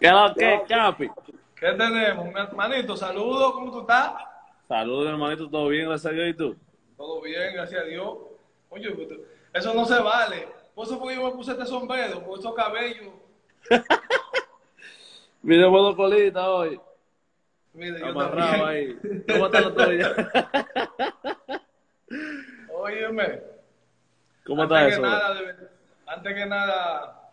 ¿Qué lo que, Capi? ¿Qué tenemos? Mi hermanito, saludos, ¿cómo tú estás? Saludos, hermanito, ¿todo bien? Gracias a Dios, ¿y tú? Todo bien, gracias a Dios. Oye, pues, eso no se vale. Por eso fue que yo me puse este sombrero, por esos cabellos. Mire, modo colita hoy. Mire, yo Amarrado también. ahí. ¿Cómo está lo tuyo? Óyeme. ¿Cómo está antes eso? Que nada, antes que nada,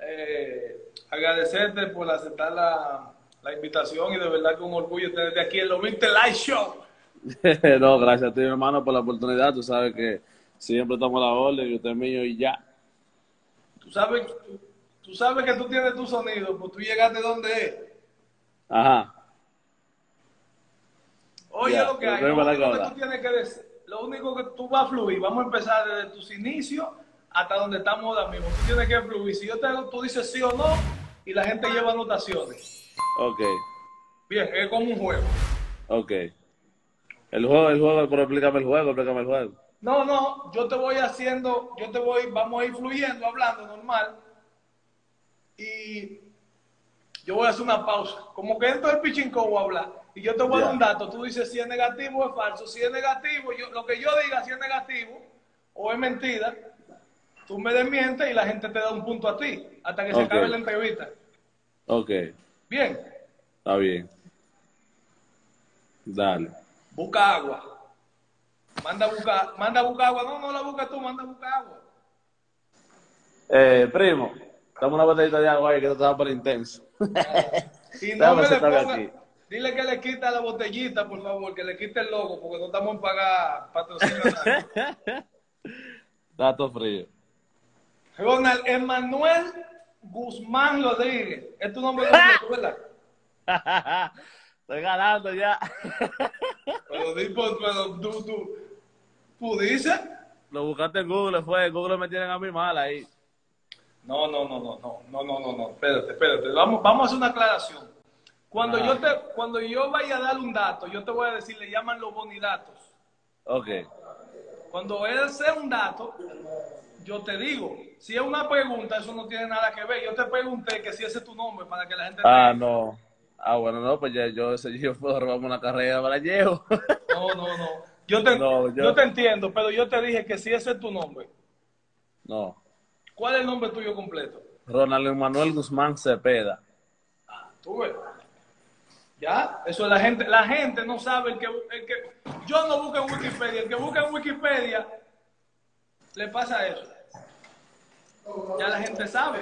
eh, agradecerte por aceptar la, la invitación y de verdad que un orgullo tenerte aquí en los 20 Live Show. no, gracias a ti, hermano, por la oportunidad. Tú sabes que siempre estamos a la orden y usted es mío y ya. Tú sabes, tú, tú sabes que tú tienes tu sonido, pues tú llegaste donde es. Ajá. Oye, lo que hay, lo único que tú tienes que decir, lo único que tú vas a fluir, vamos a empezar desde tus inicios hasta donde estamos ahora mismo. Tú tienes que fluir. Si yo te hago, tú dices sí o no y la gente lleva anotaciones. Ok, Bien, es como un juego. ok. El juego, el juego, pero explícame el juego, explícame el juego. No, no, yo te voy haciendo, yo te voy, vamos a ir fluyendo, hablando normal. Y yo voy a hacer una pausa. Como que entro el pichinco voy a hablar. Y yo te voy a dar un dato. Tú dices si es negativo o es falso. Si es negativo, yo, lo que yo diga, si es negativo o es mentira, tú me desmientes y la gente te da un punto a ti. Hasta que se acabe la entrevista. Ok, Bien, está bien. Dale. busca agua. Manda a buscar, manda a buscar agua. No, no la buscas tú, manda a buscar agua. Eh, primo, dame una botellita de agua ahí que esto está por intenso. Y no me le ponga, aquí. dile que le quita la botellita, por favor, que le quite el logo, porque no estamos en pagar patrocinio. Dato frío. Ronald Emanuel Guzmán Rodríguez. Es tu nombre completo, ¿verdad? Estoy ganando ya. Pero, pues, pero tú, tú, dices. Lo buscaste en Google, fue. En Google me tienen a mí mal ahí. No, no, no, no, no, no, no, no, no. Espérate, espérate. Vamos, vamos a hacer una aclaración. Cuando yo te, cuando yo vaya a dar un dato, yo te voy a decir, le llaman los bonidatos. Ok. Cuando él sea un dato, yo te digo, si es una pregunta, eso no tiene nada que ver. Yo te pregunté que si ese es tu nombre para que la gente Ah, te- no. Ah, bueno, no, pues ya yo, ese- yo puedo robarme una carrera, la llevo. No, no, no. Yo te, No, yo- yo te entiendo, pero yo te dije que si ese es tu nombre. No. ¿Cuál es el nombre tuyo completo? Ronald Manuel Guzmán Cepeda. Tú ves. ¿Ya? Eso es la gente. La gente no sabe el que, el que... Yo no busco en Wikipedia. El que busca en Wikipedia le pasa eso. Ya la gente sabe.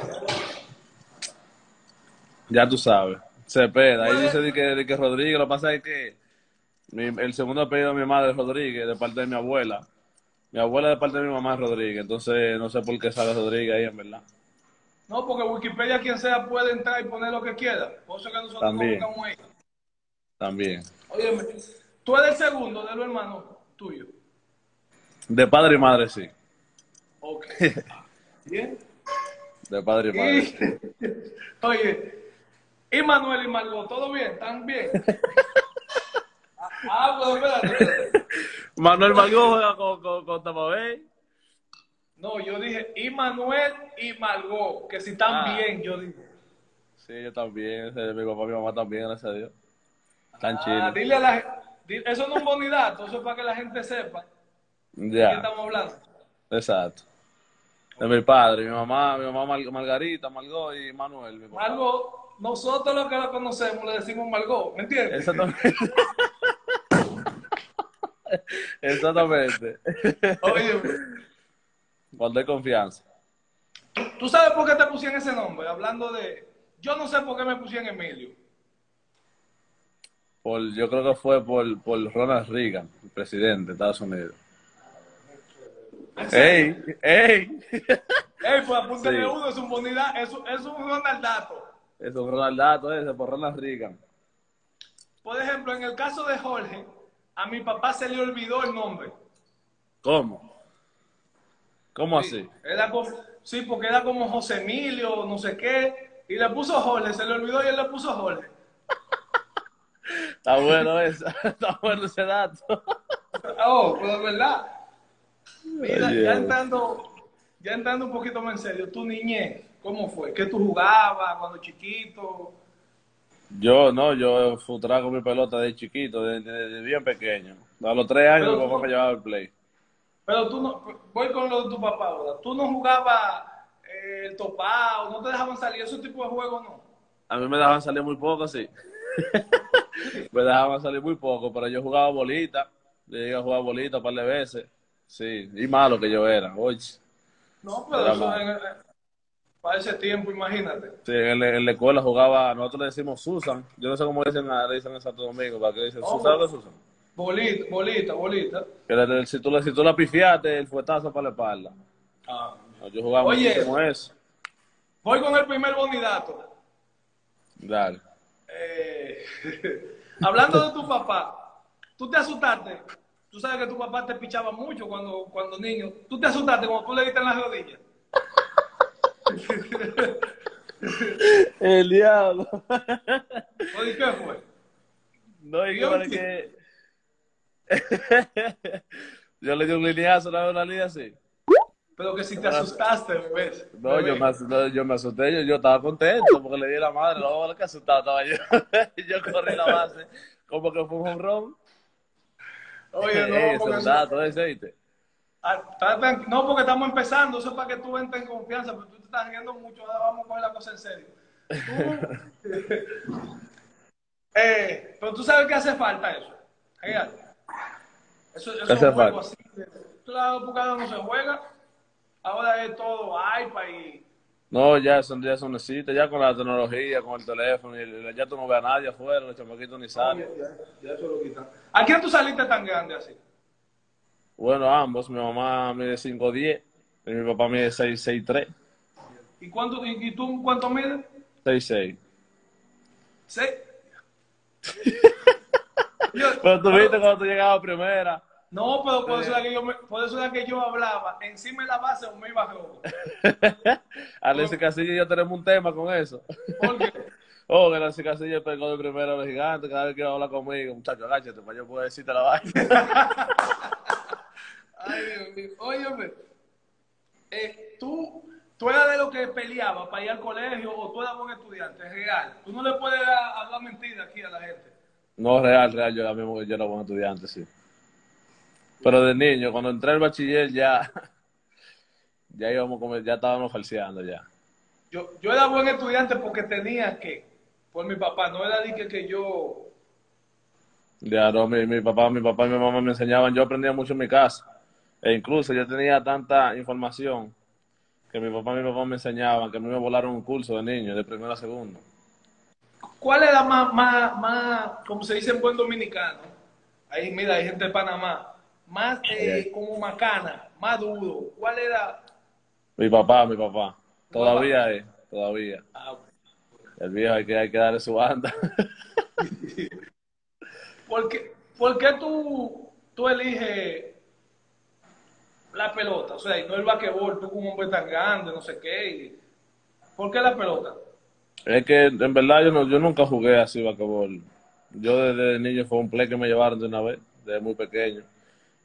Ya tú sabes. Cepeda. Ahí ¿Cuál dice de que, de que Rodríguez. Lo que pasa es que mi- el segundo apellido de mi madre es Rodríguez, de parte de mi abuela. Mi abuela de parte de mi mamá es Rodríguez. Entonces no sé por qué sale Rodríguez ahí, en verdad. No, porque Wikipedia quien sea puede entrar y poner lo que quiera. Por eso que nosotros También. no buscamos ahí. También. Óyeme, tú eres el segundo de los hermanos tuyos. De padre y madre, sí. Ok. Bien. De padre y madre. Y, oye, y Manuel y Margot, ¿todo bien? ¿Están bien? ah, pues espérate. Manuel Margot juega con, con, con Tampa Bay. No, yo dije, y Manuel y Margot, que si están Ah. bien, yo digo. Sí, yo también. Mi papá y mi mamá también, gracias a Dios. Están Ah, dile a la gente, eso no es un bonidato, eso es para que la gente sepa de qué Ya, estamos hablando. exacto. De mi padre, mi mamá, mi mamá Mar- Margarita, Margot y Manuel. Mi. Margot, nosotros los que la conocemos le decimos Margot, ¿me entiendes? Exactamente. Exactamente. Oye, Cuando hay confianza. ¿tú sabes por qué te pusieron ese nombre? Hablando de... Yo no sé por qué me pusieron Emilio. Por, yo creo que fue por, por Ronald Reagan, el presidente de Estados Unidos. ¡Ey! ¡Ey! Ey, pues apúntale Sí. uno, es un bonidad, es, un- es un Ronaldato. Es un Ronaldato ese, por Ronald Reagan. Por ejemplo, en el caso de Jorge, a mi papá se le olvidó el nombre. ¿Cómo? ¿Cómo así? Era como- sí, porque era como José Emilio, no sé qué, y le puso Jorge, se le olvidó y él le puso Jorge. Está bueno eso. Está bueno ese dato. Oh, pero es verdad. Mira, ya entrando, ya entrando un poquito más en serio, tu niñez, ¿Cómo fue? ¿Qué tú jugabas cuando chiquito? Yo, no, yo futraba con mi pelota de chiquito, de, de- de bien pequeño. A los tres años Pero mi papá tú- me llevaba al play. Pero tú no, voy con lo de tu papá ahora. Tú no jugabas eh, el topado, no te dejaban salir ese tipo de juegos, no. A mí me dejaban salir muy poco, sí. me dejaban salir muy poco, pero yo jugaba bolita. Yo llegué a jugar bolita un par de veces. Sí, y malo que yo era. Oye, sí, No, pero eso en- para ese tiempo, imagínate. en, la- en la escuela jugaba, nosotros le decimos Susan. Yo no sé cómo dicen, le dicen en Santo Domingo, para que dicen Oh. Susan o Susan. Bolita, bolita, bolita. Que le- si, tú, le- si tú la pifiaste, el fuetazo para la espalda. Ah. No, Yo jugaba Oye. muchísimo eso. Voy con el primer bonidato. Dale. Eh, hablando de tu papá, tú te asustaste. Tú sabes que tu papá te pichaba mucho cuando, cuando niño. Tú te asustaste cuando tú le diste en las rodillas. El diablo. Oye, ¿qué fue? No, y que Yo le di un lineazo una vez una línea así. Pero que si te asustaste, bebés. No, yo me, no, yo me asusté, yo, yo estaba contento porque le di la madre, no, que asustado estaba yo. yo corrí la base, como que fue un honrón. Oye, no, Ey, porque. Ah, no, porque estamos empezando, eso es para que tú entres en confianza, pero tú te estás riendo mucho, ahora vamos a coger la cosa en serio. Tú- eh, pero tú sabes que hace falta eso. Eso, eso ¿Qué es un juego así. Claro, porque ahora no se juega. Ahora es todo iPad y. No, ya eso, ya no existe, ya con la tecnología, con el teléfono, y ya tú no ves a nadie afuera, los chamaquitos ni salen. Ya, ya eso lo quitan. ¿A quién tú saliste tan grande así? Bueno, ambos, mi mamá mide 5'10", y mi papá mide 6'3", ¿Y, cuánto, y, y tú cuánto mides? 6'6". ¿Seis? Yo- Pero tú viste cuando tú llegabas a primera. No, pero por eso, era que yo me- por eso era que yo hablaba. Encima de la base o me iba rojo. Alexis Casilla y yo tenemos un tema con eso. Porque Oh, que Alexis Casilla pegó de primero a los gigantes cada vez que iba a hablar conmigo. Muchacho, agáchate para yo poder decirte la vaina. Ay, Dios mío. Óyeme, eh, tú, tú eras de los que peleaba para ir al colegio o tú eras buen estudiante, es real. Tú no le puedes dar- hablar mentira aquí a la gente. No, real, real, yo, era mismo- yo era buen estudiante, sí. Pero de niño, cuando entré al bachiller ya, ya íbamos como, ya estábamos falseando ya. Yo, yo era buen estudiante porque tenía que, por mi papá, no era de que, que yo... Ya no, mi, mi papá, mi papá y mi mamá me enseñaban, yo aprendía mucho en mi casa. E incluso yo tenía tanta información que mi papá y mi papá me enseñaban que a mí me volaron un curso de niño, de primero a segundo. ¿Cuál era más, más, más, como se dice en buen dominicano? Ahí, mira, hay gente de Panamá. Más eh, como macana, más duro. ¿Cuál era? Mi papá, mi papá. Todavía es, todavía. Ah, El viejo hay que, hay que darle su banda. ¿Por qué, por qué tú, tú eliges la pelota? O sea, y no el basquetbol, tú como un hombre tan grande, no sé qué. y- ¿Por qué la pelota? Es que en verdad yo, no, yo nunca jugué así basquetbol. Yo desde niño fue un play que me llevaron de una vez, desde muy pequeño.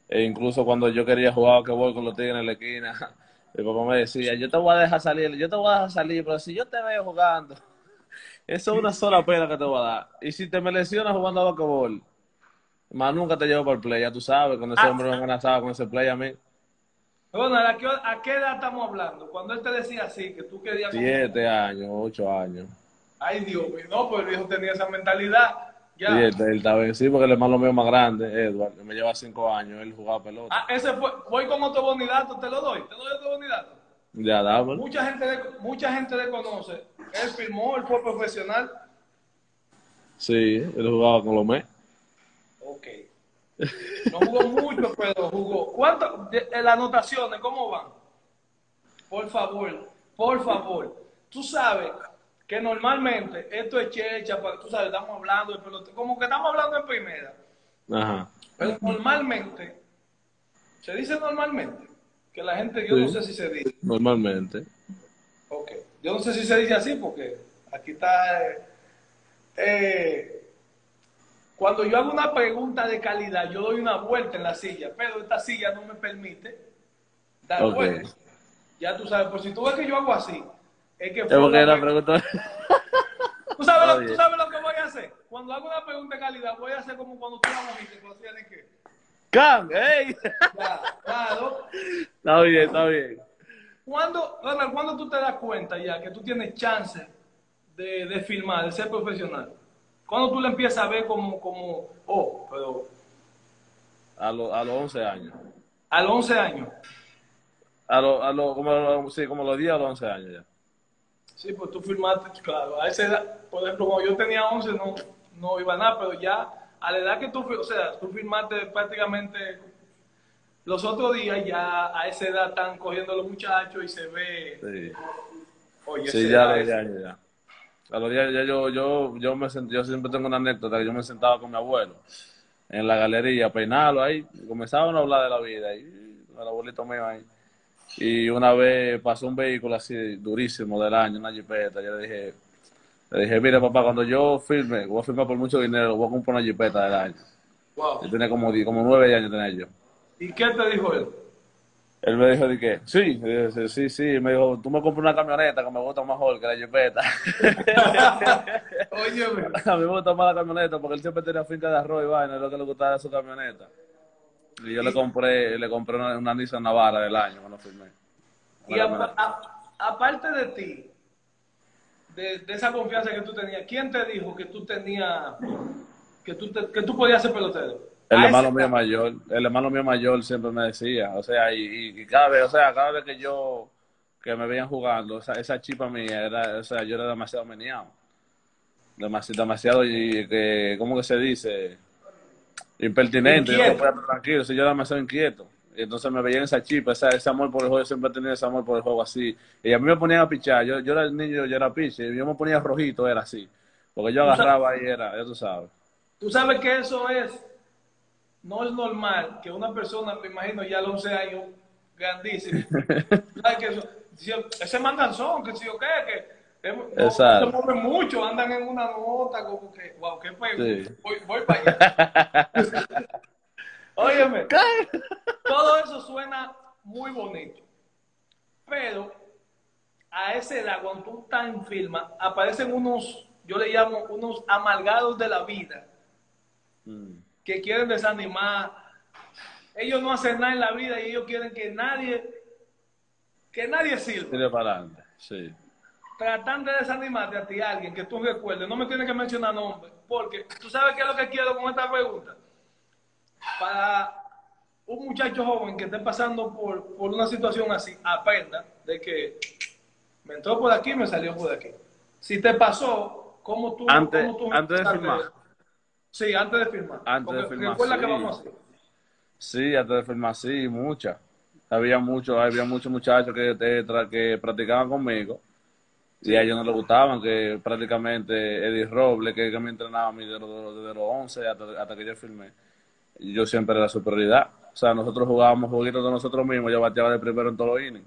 E incluso cuando yo quería jugar basquetbol con los tigres en la esquina, mi papá me decía, yo te voy a dejar salir, yo te voy a dejar salir, pero si yo te veo jugando, eso es una sola pena que te voy a dar. Y si te me lesionas jugando a basquetbol, más nunca te llevo para el play, ya tú sabes, con ese Ah. hombre me amenazaba con ese play a mí. Ronald, ¿a qué, ¿a qué edad estamos hablando? Cuando él te decía así, que tú querías... Siete años, ocho años. Ay, Dios mío, no, pues el viejo tenía esa mentalidad. Sí, estaba en sí, porque el hermano mío más grande, Edward, que me lleva cinco años, él jugaba pelota. Ah, ese fue, voy con otro bonidato, te lo doy, te doy otro bonidato. Ya, dámelo. Mucha gente, le, mucha gente le conoce. Él firmó, él fue profesional. Sí, él jugaba con los Mets. Ok. No jugó mucho, pero jugó. ¿Cuánto? de- de las anotaciones, ¿cómo van? Por favor, por favor. Tú sabes que normalmente esto es checha, tú sabes, estamos hablando de como que estamos hablando en primera. Ajá. Pero normalmente, se dice normalmente, que la gente, yo no sé si se dice. Normalmente. Ok. Yo no sé si se dice así porque aquí está. eh, eh, cuando yo hago una pregunta de calidad, yo doy una vuelta en la silla, pero esta silla no me permite dar Ok. vueltas. Ya tú sabes, por si tú ves que yo hago así, Es que fue porque la pregunta. ¿Tú sabes, lo, tú sabes lo que voy a hacer? Cuando hago una pregunta de calidad, voy a hacer como cuando tú la mojiste, cuando tienes que. ¡Can! ¡Ey! Claro. Está bien, está bien. ¿Cuándo, Ronald, ¿cuándo tú te das cuenta ya que tú tienes chance de, de filmar, de ser profesional? ¿Cuándo tú le empiezas a ver como, como oh, pero A, los a los 11 años. a los 11 años? A los, a como, los- sí, como los 10 a los 11 años ya. Sí, pues tú filmaste, claro, a esa edad, por ejemplo, cuando yo tenía 11 no, no iba a nada, pero ya a la edad que tú, o sea, tú filmaste prácticamente los otros días, ya a esa edad están cogiendo los muchachos y se ve, Sí, oye, sí ya a edad los es- 10 años ya. A los 10 ya yo, yo, yo, me sent- yo siempre tengo una anécdota que yo me sentaba con mi abuelo en la galería peinarlo ahí. Comenzaban a hablar de la vida y el abuelito mío ahí. Y una vez pasó un vehículo así durísimo del año, una jipeta. Yo le dije, le dije, mire papá, cuando yo firme, voy a firmar por mucho dinero, voy a comprar una jipeta del año. Wow. Yo tenía como, como nueve años tenía yo. ¿Y qué te dijo él? Él me dijo de que, sí, dije, sí, sí, me dijo, tú me compras una camioneta que me gusta mejor que la jipeta. Oye, A mí me gusta más la camioneta porque él siempre tenía finca de arroz y vaina, es lo que le gustaba de su camioneta. Y yo le compré, le compré una, una Nissan Navara del año cuando firmé. y a- aparte de ti, de, de esa confianza que tú tenías, ¿quién te dijo que tú tenías, que tú, te- que tú podías ser pelotero? El hermano mío mayor, el hermano mío mayor siempre me decía, o sea, y cada vez, o sea, cada vez que yo, que me veían jugando, esa, esa chipa mía era, o sea, yo era demasiado meneado. Demasiado, demasiado, y que, ¿cómo que se dice? Impertinente, yo no podía estar tranquilo, si yo era demasiado inquieto. Entonces me veían esa chipa, esa, ese amor por el juego, yo siempre he tenido ese amor por el juego así. Y a mí me ponían a pichar, yo, yo era el niño, yo era piche, y yo me ponía rojito, era así. Porque yo agarraba y era, ya tú sabes. Tú sabes que eso es, no es normal que una persona, me imagino ya a los 11 años, grandísimo, ¿sabes que eso? ese manganzón, que si o qué, que no- Exacto. se mueven mucho, andan en una nota, como que, wow, qué pego, Sí. voy, voy para allá. Óyeme, todo eso suena muy bonito, pero a esa edad, cuando tú estás en firma, aparecen unos, yo le llamo unos amargados de la vida, Mm. que quieren desanimar. Ellos no hacen nada en la vida y ellos quieren que nadie, que nadie sirva. Tire para adelante, sí. Tratan de desanimarte a ti, alguien que tú recuerdes. No me tienes que mencionar nombres, porque tú sabes qué es lo que quiero con esta pregunta. Para un muchacho joven que esté pasando por, por una situación así, aprenda de que me entró por aquí, me salió por aquí. Si te pasó, ¿cómo tú, Antes- cómo tú antes de firmar. Sí, antes de firmar. Antes de firmar, Recuerda que sí. vamos a hacer. Sí, antes de firmar, sí, muchas. Había muchos, había muchos muchachos que, tra- que practicaban conmigo y a ellos no les gustaban, que prácticamente Eddie Robles, que, me entrenaba a mí desde los, desde los 11 hasta, que yo firmé, yo siempre era su prioridad. O sea, nosotros jugábamos jueguitos de nosotros mismos, yo bateaba de primero en todos los innings.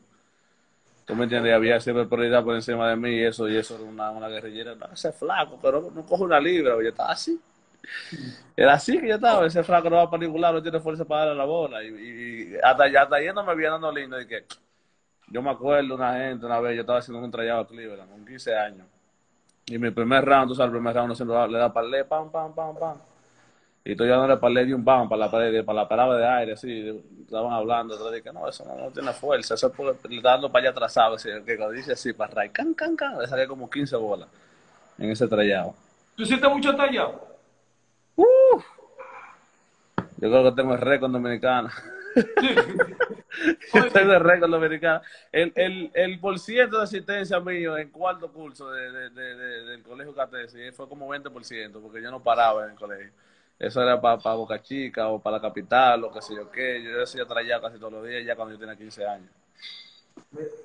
¿Tú me entiendes? Había siempre prioridad por encima de mí y eso, y eso era una, una guerrillera. Ese flaco, pero no coge una libra, yo estaba así. Era así que yo estaba, ese flaco no va ningún lado, no tiene fuerza para darle la bola. Y, y- hasta, hasta yendo me viene dando lindo y que yo me acuerdo una gente, una vez, yo estaba haciendo un trayado a Cleveland con 15 años. Y mi primer round, tú sabes, el primer round uno siempre le da parlé, pam, pam, pam, pam. Y tú ya no le parlé de un pam para la pared, para la parada de aire, así, estaban hablando, entonces dije, no, eso no, no tiene fuerza, eso es porque le está dando para allá atrasado, así, que cuando dice así, para ray, can, can, can, le saqué como 15 bolas en ese trayado. ¿Tú hiciste mucho tallado? Yo creo que tengo el récord dominicano. Oye, tengo el récord dominicano. El, el, el por ciento de asistencia mío en cuarto curso de, de- de- de- del colegio Catesi fue como 20%, porque yo no paraba en el colegio. Eso era para Boca Chica o para la capital o qué sé yo qué. Yo hacía trayado casi todos los días ya cuando yo tenía 15 años.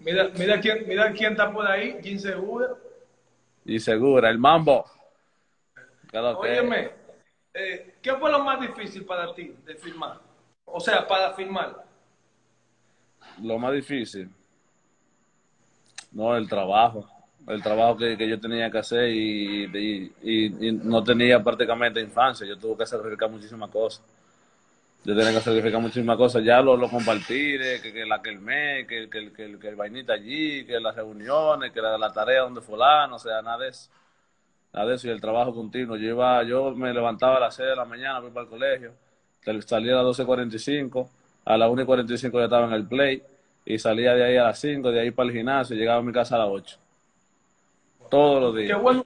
Mira, mira quién, mira quién está por ahí, Jim Segura. Y segura, el mambo. ¿Qué es lo que es? Óyeme, eh, ¿qué fue lo más difícil para ti de filmar? O sea, para filmar. Lo más difícil. No, el trabajo. El trabajo que, que yo tenía que hacer y, y- no tenía prácticamente infancia. Yo tuve que sacrificar muchísimas cosas. yo tenía que sacrificar muchísimas cosas, ya lo, lo compartir, que, que la que el mes, que, que, que, que el vainita allí, que las reuniones, que la, la tarea donde fulano, o sea, nada de eso. Nada de eso, y el trabajo continuo. Yo iba, yo me levantaba a las 6 de la mañana, fui para el colegio, salía a las 12.45, a las 1.45 ya estaba en el play, y salía de ahí a las 5, de ahí para el gimnasio, y llegaba a mi casa a las 8. Todos los Qué días. bueno.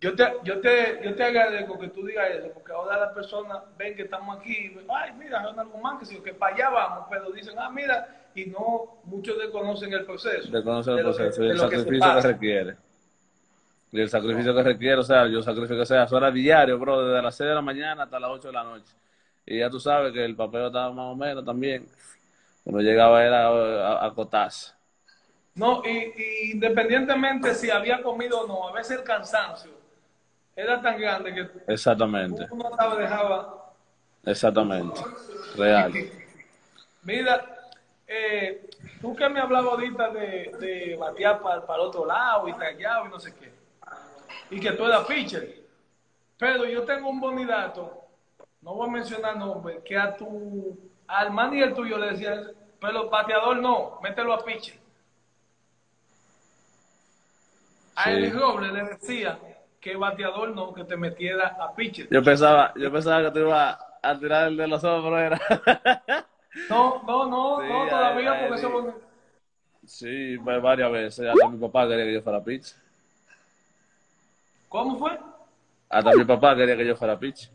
Yo te, yo, te, yo te agradezco que tú digas eso, porque ahora las personas ven que estamos aquí, y ven, ay, mira, Ronald Guzmán, que, sí, que para allá vamos, pero dicen, ah, mira, y no, muchos desconocen el proceso. de conocer de el que- proceso y el que sacrificio que, requiere. Y el sacrificio que requiere, o sea, yo sacrifico, o sea, eso era diario, bro, desde las 6 de la mañana hasta las 8 de la noche. Y ya tú sabes que el papel estaba más o menos también. Uno llegaba era a, a acotarse. No, y, y independientemente si había comido o no, a veces el cansancio era tan grande que Exactamente, uno no dejaba. exactamente. Real. Mira, eh, tú que me hablabas ahorita de, de batear para, el otro lado y tallado y no sé qué, y que tú eras pitcher, pero yo tengo un bonidato, no voy a mencionar nombres, que a tu, al manager tuyo le decía, pero bateador no, mételo a pitcher. A Sí. Eli Robles le decía que bateador no, que te metiera a pitcher. Yo pensaba, yo pensaba que tú ibas a tirar el de los hombros, era. No, no, no, Sí, no, a- todavía a porque Eli. eso boni- Sí, va- varias veces. Hasta mi papá quería que yo fuera pitch. ¿Cómo fue? Hasta mi papá quería que yo fuera pitch.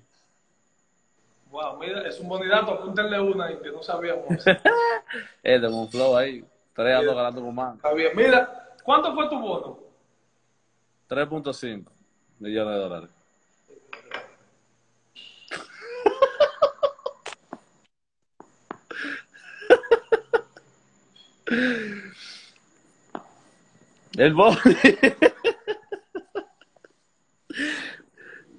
Wow, mira, es un bonidato, apúntenle una y que no sabíamos. Es de un flow ahí. Tres ando ganando con más. Está bien, mira, ¿cuánto fue tu bono? 3.5 millones de dólares. El boli.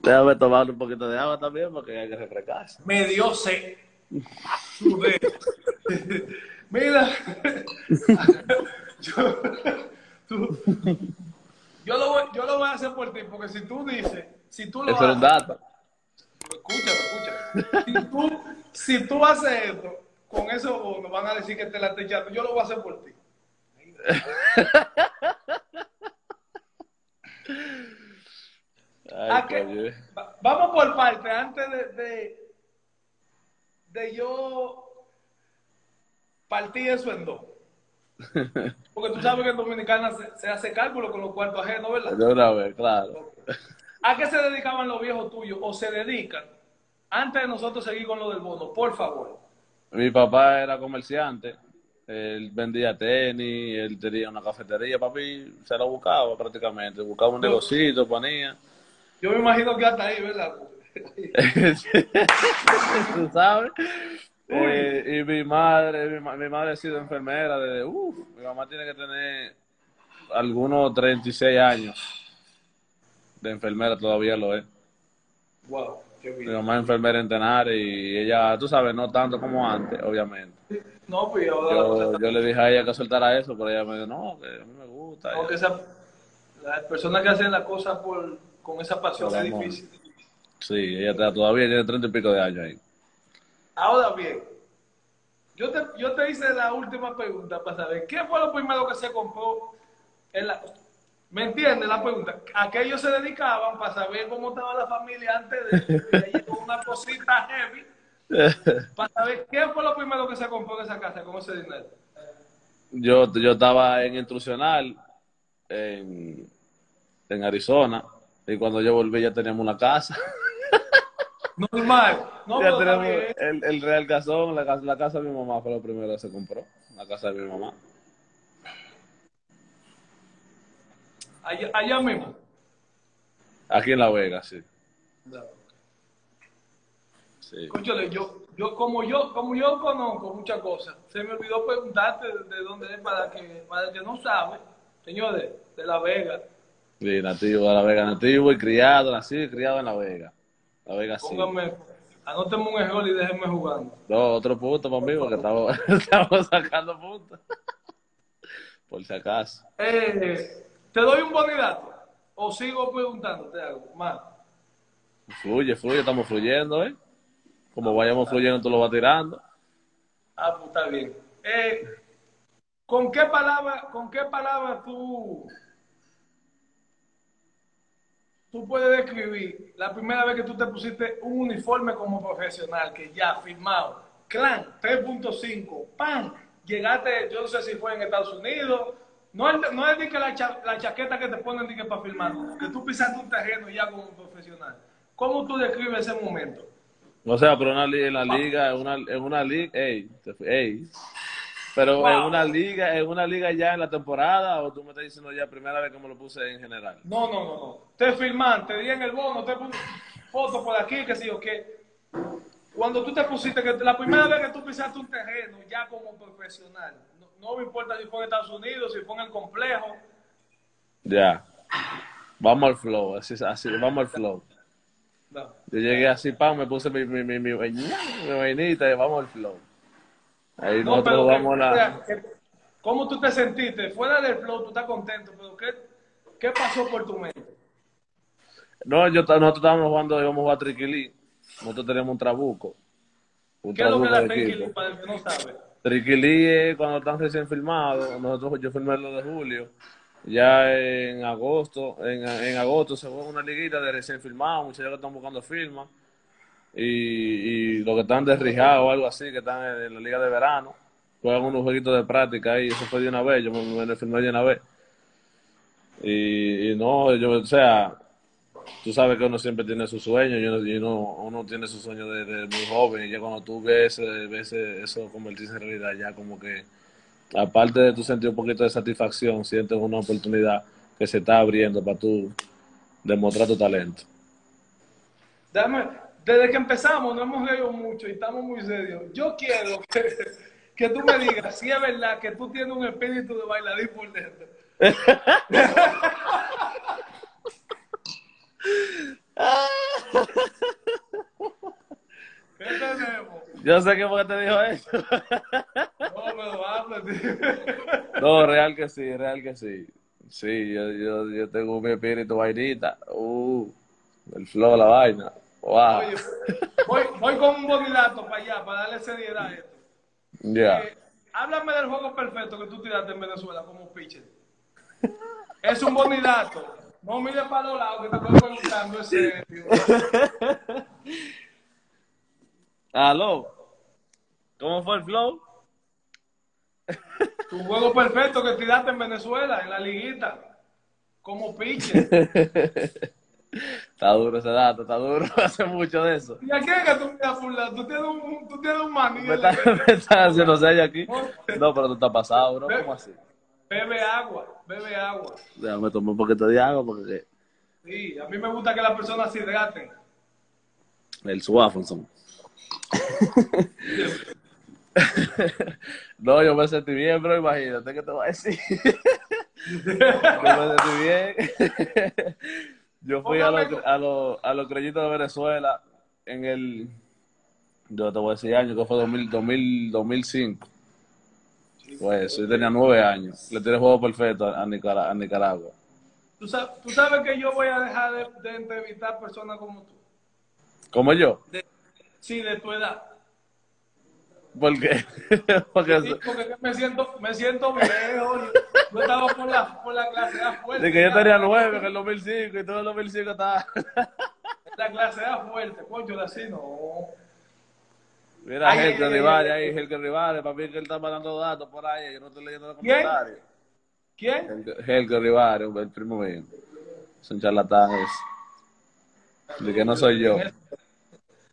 Déjame tomar un poquito de agua también porque hay que refrescarse. Me dio sed. Mira, yo, tú- yo, lo voy, yo lo voy a hacer por ti, porque si tú dices, si tú lo Eso haces, dato. escúchame, escúchame. Si tú, si tú haces esto, con eso bonos van a decir que te la estoy echando. Yo lo voy a hacer por ti. Vamos por parte, antes de, de, de yo partir eso en dos. Porque tú sabes que en Dominicana se, se hace cálculo con los cuartos ajenos, ¿verdad? De una vez, claro. ¿A qué se dedicaban los viejos tuyos o se dedican? Antes de nosotros seguir con lo del bono, por favor. Mi papá era comerciante, él vendía tenis, él tenía una cafetería, papi se lo buscaba prácticamente, buscaba un negocito, ponía. Yo me imagino que hasta ahí, ¿verdad? ¿Tú sabes? Eh, y mi madre, mi, mi madre ha sido enfermera desde, uff, mi mamá tiene que tener algunos 36 años de enfermera, todavía lo es. Wow, qué Mi bien. mamá es enfermera en Tenares y ella, tú sabes, no tanto como antes, obviamente. No, pues Yo, yo le dije a ella que soltara eso, pero ella me dijo, no, que a mí me gusta. no, que esa- las personas que hacen las cosas por, con esa pasión es difícil. Sí, ella está- todavía tiene treinta y pico de años ahí. Ahora bien, yo te, yo te hice la última pregunta para saber qué fue lo primero que se compró. En la, ¿Me entiendes la pregunta? ¿A qué ellos se dedicaban para saber cómo estaba la familia antes de con una cosita heavy? Para saber qué fue lo primero que se compró en esa casa con ese dinero. Yo, yo estaba en instruccional en, en Arizona y cuando yo volví ya teníamos una casa. Normal. No, ya tenemos el, el Real Casón, la, casa- la casa de mi mamá fue lo primero que se compró. La casa de mi mamá. Allá, allá mismo. Aquí en La Vega, sí. sí. Escúchale, yo, yo, como yo, como yo conozco muchas cosas, se me olvidó preguntarte de, de dónde es para que, para el que no sabe, señores, de La Vega. Sí, nativo de La Vega, nativo y criado, nacido y criado en La Vega. La Vega sí. Pónganme, anótenme un error y déjenme jugando. No, otro punto para mí, porque estamos, estamos sacando puntos. Por si acaso. Eh, ¿Te doy un bonidato? ¿O sigo preguntando? Te hago más. Fluye, fluye, estamos fluyendo, ¿eh? Como vayamos fluyendo, tú lo vas tirando. Ah, pues está bien. Eh, ¿Con qué palabra, con qué palabra tú, tú puedes describir la primera vez que tú te pusiste un uniforme como profesional, que ya firmado, clan 3.5, pan, llegaste, yo no sé si fue en Estados Unidos, no no es de que la, cha- la chaqueta que te ponen de que para firmar, que tú pisaste un terreno ya como profesional. ¿Cómo tú describes ese momento? O sea, pero una en la liga, en una, en una liga, ey, ey. Pero Wow. en una liga, en una liga ya en la temporada, o tú me estás diciendo ya primera vez que me lo puse en general. No, no, no, no. Te firman, te dieron el bono, te puse foto por aquí, que sí o qué. Cuando tú te pusiste, que la primera vez que tú pisaste un terreno ya como profesional, no, no me importa si fue en Estados Unidos, si fue en el complejo, Ya. Vamos al flow, así, así, vamos al flow. no. Yo llegué así, pam, me puse mi, mi, mi, mi, mi vainita y vamos al flow. Ahí No, nosotros pero vamos a la... ¿cómo tú te sentiste? Fuera del flow, tú estás contento, pero ¿qué, qué pasó por tu mente? No, yo, nosotros estábamos jugando, íbamos a jugar triquilí. Nosotros teníamos un trabuco. Un ¿Qué es lo que Tricky equipo. para el que no sabe? Triquilí es cuando están recién filmados. Nosotros, yo filmé lo de julio. Ya en agosto, en, en agosto se juega una liguita de recién filmados. Muchachos que están buscando firmas. Y, y los que están desrijados o algo así, que están en, la liga de verano, juegan unos jueguitos de práctica ahí. Eso fue de una vez. Yo me, me filmé de una vez. Y, y no, yo, o sea, tú sabes que uno siempre tiene sus sueños y uno, uno, tiene sus sueños desde muy joven y ya cuando tú ves, ves eso convertirse en realidad ya como que aparte de tu sentir un poquito de satisfacción sientes una oportunidad que se está abriendo para tú demostrar tu talento Dame, desde que empezamos no hemos reído mucho y estamos muy serios. Yo quiero que, que tú me digas si es verdad que tú tienes un espíritu de bailarín por dentro. ¿Qué tenemos? yo sé que porque te dijo eso No, pero habla, tío. no real que sí real que sí sí yo, yo, yo tengo mi espíritu vainita uh, el flow la vaina wow Oye, voy, voy con un bonidato para allá, para darle seriedad a esto. ya Eh, háblame del juego perfecto que tú tiraste en Venezuela como pitcher. Es un bonidato. No mires para los lados que te estoy preguntando, es serio. aló ¿cómo fue el flow? Tu juego perfecto que tiraste en Venezuela, en la liguita, como pitcher. Está duro ese dato, está duro. Hace mucho de eso. ¿Y a quién es que tú miras lado? Tú tienes un, tú tienes un maní. Me estás me estás haciendo sello aquí. No, pero tú estás pasado, bro. ¿Cómo así? Bebe agua, bebe agua. Déjame tomar un poquito de agua porque Sí, a mí me gusta que las personas se hidraten. el Swafonson. No, yo me sentí bien, bro. Imagínate que te voy a decir. Yo me sentí bien. Yo fui a los, a los, a los creyentes de Venezuela en el. Yo te voy a decir año, que fue 2000, 2000, 2005. Pues yo tenía nueve años. Le tiré juego perfecto a, Nicara- a Nicaragua. ¿Tú sabes, tú sabes que yo voy a dejar de, de entrevistar personas como tú. Como yo. De- sí, de tu edad. ¿Por qué? Porque Sí, porque me siento, me siento viejo. Yo estaba por la, por la clase A fuerte. de que yo tenía nueve en el 2005 y todo el 2005 estaba. La clase A fuerte. Coño, así no. Mira, Ay, ay, Rivales ahí, Helker Rivales, para mí que él está mandando datos por ahí, yo no estoy leyendo los ¿Quién? comentarios. ¿Quién? Helker- Helker Rivales, el primo mío. Son charlatanes. De que no soy yo.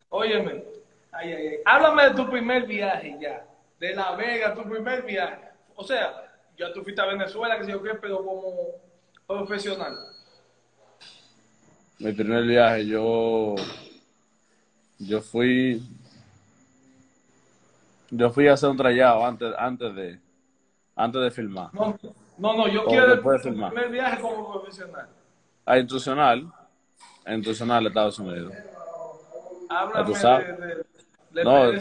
Óyeme. Ay, ay, ay. Háblame de tu primer viaje ya. De La Vega, tu primer viaje. O sea, ya tú fuiste a Venezuela, que sé yo qué, pero como profesional. Mi primer viaje, yo. Yo fui. Yo fui a hacer un trayado antes, antes de. Antes de filmar. No, no, no yo O quiero filmar. primer viaje como profesional. A institucional. A institucional de Estados Unidos. Háblame de, de, de- No,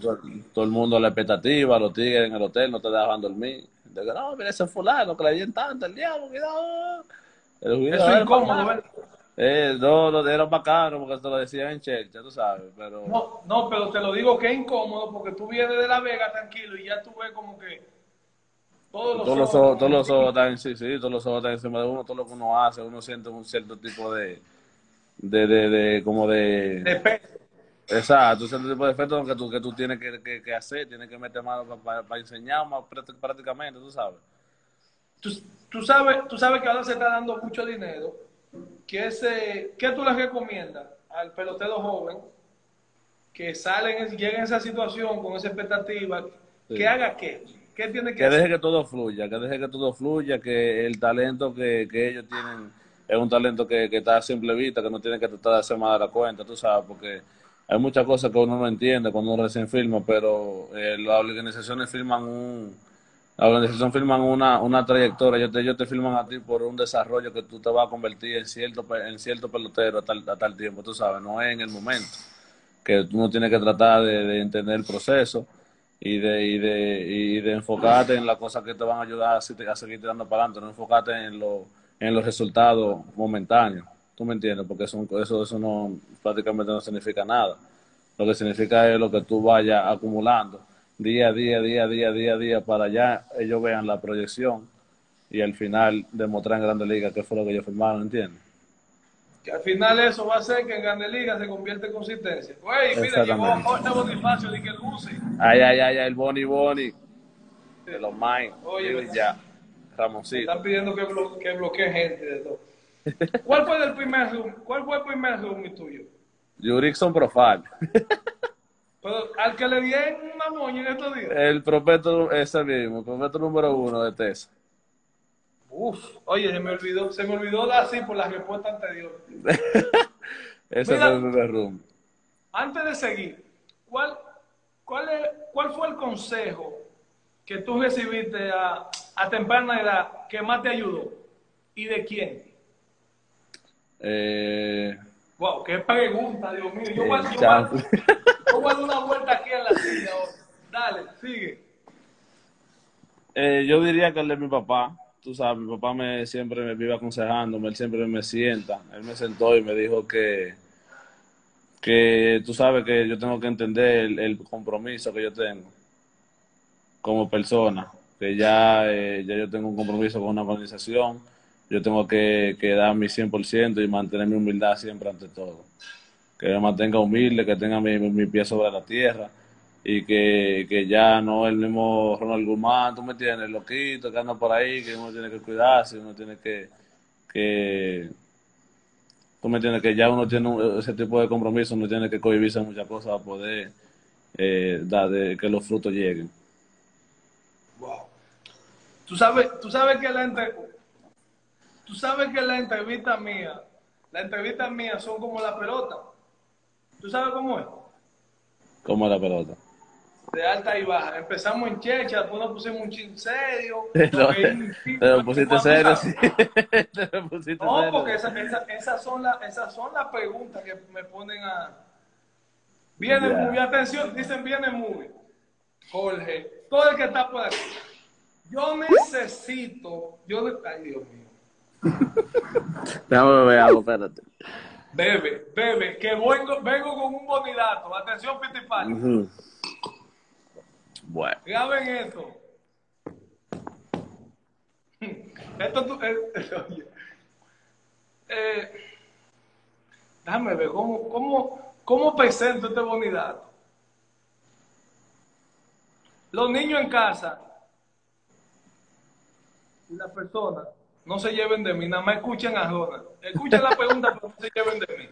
todo- todo el mundo la expectativa, los tigres en el hotel no te dejaban dormir. Que, no, mira ese fulano que le dieron tanto, el diablo, cuidado. Eso es incómodo. Eh, no, no, era bacano porque te lo decían en Chelsea, tú sabes, pero... No, no, pero te lo digo que es incómodo porque tú vienes de La Vega tranquilo y ya tú ves como que todos los todos los ojos- ojos, todos los ojos están, sí, sí, todos los ojos están encima de uno, todo lo que uno hace, uno siente un cierto tipo de, de, de, de como de, de peso. Exacto, cierto tipo de efecto que tú, que tú tienes que, que, que hacer, tienes que meter mano para enseñar más práct- prácticamente, tú sabes. Tú, tú sabes, tú sabes que ahora se está dando mucho dinero. Que ese, ¿Qué tú le recomiendas al pelotero joven que sale, en, llega en esa situación con esa expectativa? Sí. Que haga qué? ¿Qué tiene que Que deje que todo fluya, que deje que todo fluya, que el talento que, que ellos tienen es un talento que, que está a simple vista, que no tiene que tratar de hacer más de la cuenta, tú sabes, porque hay muchas cosas que uno no entiende cuando uno recién firma, pero eh, las organizaciones firman un, la organización firman una, una trayectoria, ellos te, ellos te firman a ti por un desarrollo que tú te vas a convertir en cierto, en cierto pelotero a tal, a tal tiempo, tú sabes, no es en el momento, que tú no tienes que tratar de, de entender el proceso y de, y de, y de enfocarte en las cosas que te van a ayudar a, a seguir tirando para adelante, no enfocarte en, lo, en los resultados momentáneos. ¿Tú me entiendes? Porque eso, eso, eso no prácticamente no significa nada. Lo que significa es lo que tú vayas acumulando día a día, día a día, día a día, para allá ellos vean la proyección y al final demostrar en Grandes Ligas qué fue lo que ellos firmaron, ¿entiendes? Que al final eso va a hacer que en Grandes Ligas se convierta en consistencia. Güey, mira, llegó. Jorge Bonifacio de que luce. Ay, ay, ay, ay, el Boni Boni de los Mines, Oye, ya, Ramoncito. están pidiendo que, blo que bloquee gente de todo. ¿Cuál fue el primer room? ¿Cuál fue el primer room tuyo? Jurickson Profile. Pero al que le di en una moña en estos días. El prospecto, ese mismo, el prospecto número uno de Tesa. Uf, oye, se me olvidó, se me olvidó así por la respuesta anterior. Ese Mira. fue el primer room. Antes de seguir, ¿cuál, cuál, es, ¿cuál fue el consejo que tú recibiste a, a temprana edad que más te ayudó? ¿Y de quién? Eh, Wow, qué pregunta, Dios mío. Yo voy, a- el yo voy a- champ. yo voy a dar una vuelta aquí en la silla ahora. Dale, sigue. Eh, yo diría que el de mi papá, tú sabes, mi papá me siempre me vive aconsejándome, él siempre me sienta, él me sentó y me dijo que, que tú sabes que yo tengo que entender el, el compromiso que yo tengo como persona, que ya, eh, ya yo tengo un compromiso con una organización, yo tengo que, dar mi 100% y mantener mi humildad siempre ante todo. Que me mantenga humilde, que tenga mi, pie sobre la tierra y que, ya no el mismo Ronald Guzmán, tú me entiendes, loquito, que anda por ahí, que uno tiene que cuidarse, uno tiene que, que tú me entiendes, que ya uno tiene un- ese tipo de compromiso, uno tiene que cohibirse muchas cosas para poder eh, dar de, que los frutos lleguen. Wow. Tú sabes, tú sabes que la entre- tú sabes que la entrevista mía, la entrevista mía son como la pelota. ¿Tú sabes cómo es? Como la pelota. De alta y baja. Empezamos en checha, después nos pusimos un chin serio. Te lo pusiste serio, sí. Te lo pusiste No, serio. porque esa- esa- esas son las esas son las preguntas que me ponen a. Viene Ya. muy, atención, dicen viene muy. Jorge, todo el que está por aquí. Yo necesito, yo, ay Dios mío. Déjame ver algo, espérate. Bebe, bebe, que vengo, vengo con un bonidato. Atención, Pitipal. Ujú. Bueno. Graben esto. Esto tú, eh, oye. Eh, déjame ver cómo, cómo, cómo presento este bonidato. Los niños en casa y las personas no se lleven de mí, nada más escuchen a Ronald. Escuchen la pregunta, pero no se lleven de mí.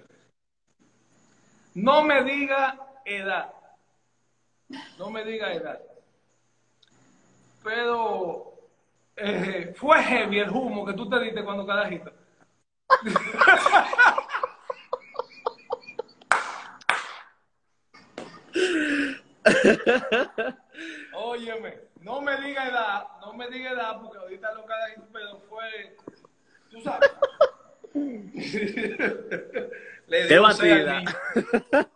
No me diga edad. No me diga edad. Pero eh, fue heavy el humo que tú te diste cuando carajito. Óyeme, no me diga edad, no me diga edad, porque ahorita los carajitos, pero fue, tú sabes. Le ¡Qué dio al batida!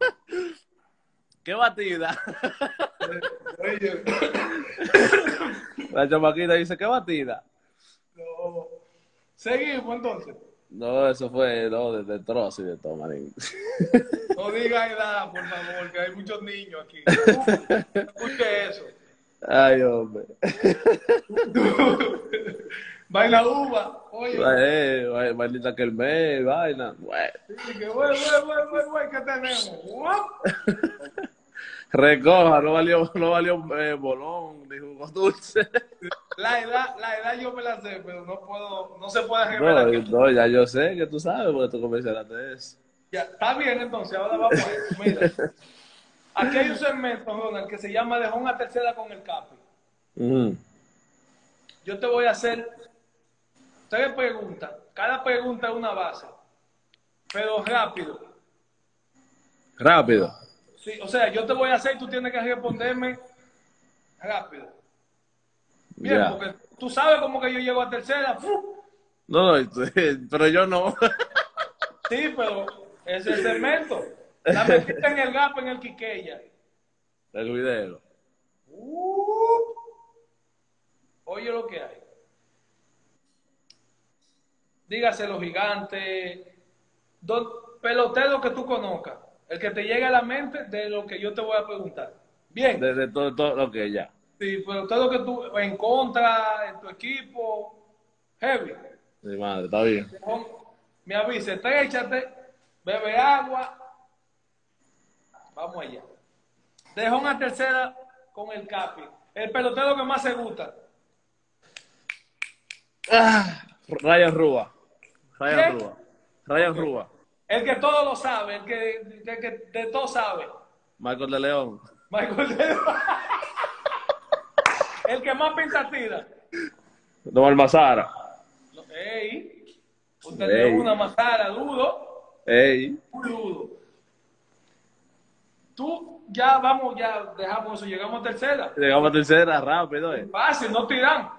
¡Qué batida! Oye, La chamaquita dice, ¿qué batida? no. Seguimos entonces. No, eso fue no, de, de trozo y de todo, marín. No diga edad, por favor, que hay muchos niños aquí. Ay, hombre. Baila uva. Oye, Eh, vai- bailita que el mes, vaina. Sí, que güey, güey, güey, güey, ¿qué tenemos? Recoja, no valió, no valió eh, bolón, ni jugo dulce. La edad, la edad yo me la sé, pero no puedo, no se puede revelar. No, que- no, ya yo sé que tú sabes, porque tú mencionaste eso. Ya, está bien entonces, ahora vamos a eso. Mira, aquí hay un segmento, Ronald, que se llama Dejó una tercera con el Capi. Ujú. Yo te voy a hacer tres preguntas. Cada pregunta es una base, pero rápido. Rápido. Sí, o sea, yo te voy a hacer y tú tienes que responderme rápido. Bien, porque tú sabes cómo que yo llego a tercera. No, no, pero yo no. Sí, pero ese es el segmento. La metiste en el gap en el Quiqueya. El video. Uh, oye lo que hay. Dígase los gigantes, don, pelotero que tú conozcas, el que te llegue a la mente de lo que yo te voy a preguntar. Bien, Desde todo, todo lo que ya. sí, pelotero que tú en contra, en tu equipo, heavy. Mi madre, está bien. Me avisa, échate, bebe agua. Vamos allá. Dejo una tercera con el Capi. El pelotero que más se gusta. Ah, Ryan Rúa. Ryan. Rúa. Ryan Ok. Rúa. El que todo lo sabe, el que, el que de todo sabe. Michael de León. Michael Dedo. El que más pinta tira. Don Almazara. Ey, usted Ey. una matara duro, Ey. muy duro. Tú, ya vamos, ya dejamos eso, llegamos a tercera. Llegamos a tercera rápido, eh. Fácil, no tiran.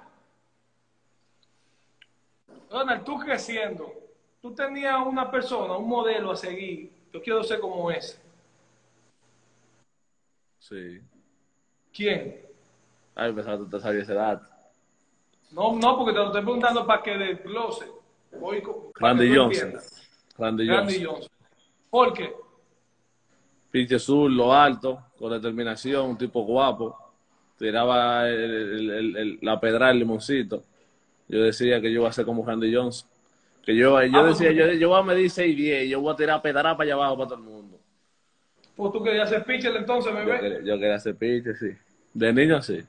Ronald, tú creciendo, tú tenías una persona, un modelo a seguir. Yo quiero ser como ese. Sí. ¿Quién? Ay, pensaba que tú te sabías esa edad. No, no, porque te lo estoy preguntando para que desglose. Randy Johnson. Randy Randy Johnson. Johnson. ¿Por qué? Pinche sur, lo alto, con determinación, un tipo guapo. Tiraba el- el- el- el- la pedra del limoncito. Yo decía que yo iba a ser como Randy Johnson. Que yo, yo Ah, decía, yo, yo voy a medir 6 10 yo voy a tirar pedra para allá abajo para todo el mundo. Pues tú querías ser pitcher entonces, Yo bebé. quería, yo quería hacer pinche, sí. De niño, sí.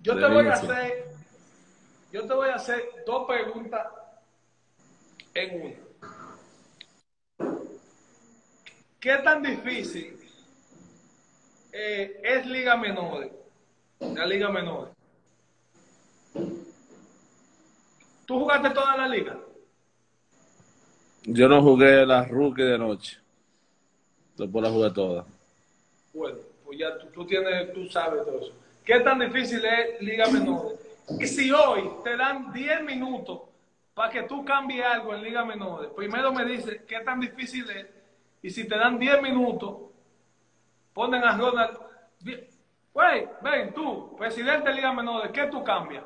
Yo de te voy a sí. hacer, yo te voy a hacer dos preguntas en una. ¿Qué tan difícil eh, es Liga Menores? La Liga Menores. ¿Tú jugaste toda la liga? Yo no jugué la rookie de noche. Después la jugué toda. Bueno, pues ya tú, tú tienes, tú sabes todo eso. ¿Qué tan difícil es Liga Menores? Y si hoy te dan 10 minutos para que tú cambies algo en Liga Menores, primero me dices qué tan difícil es, y si te dan 10 minutos, ponen a Ronald, güey, ven tú, presidente de Liga Menores, ¿qué tú cambias?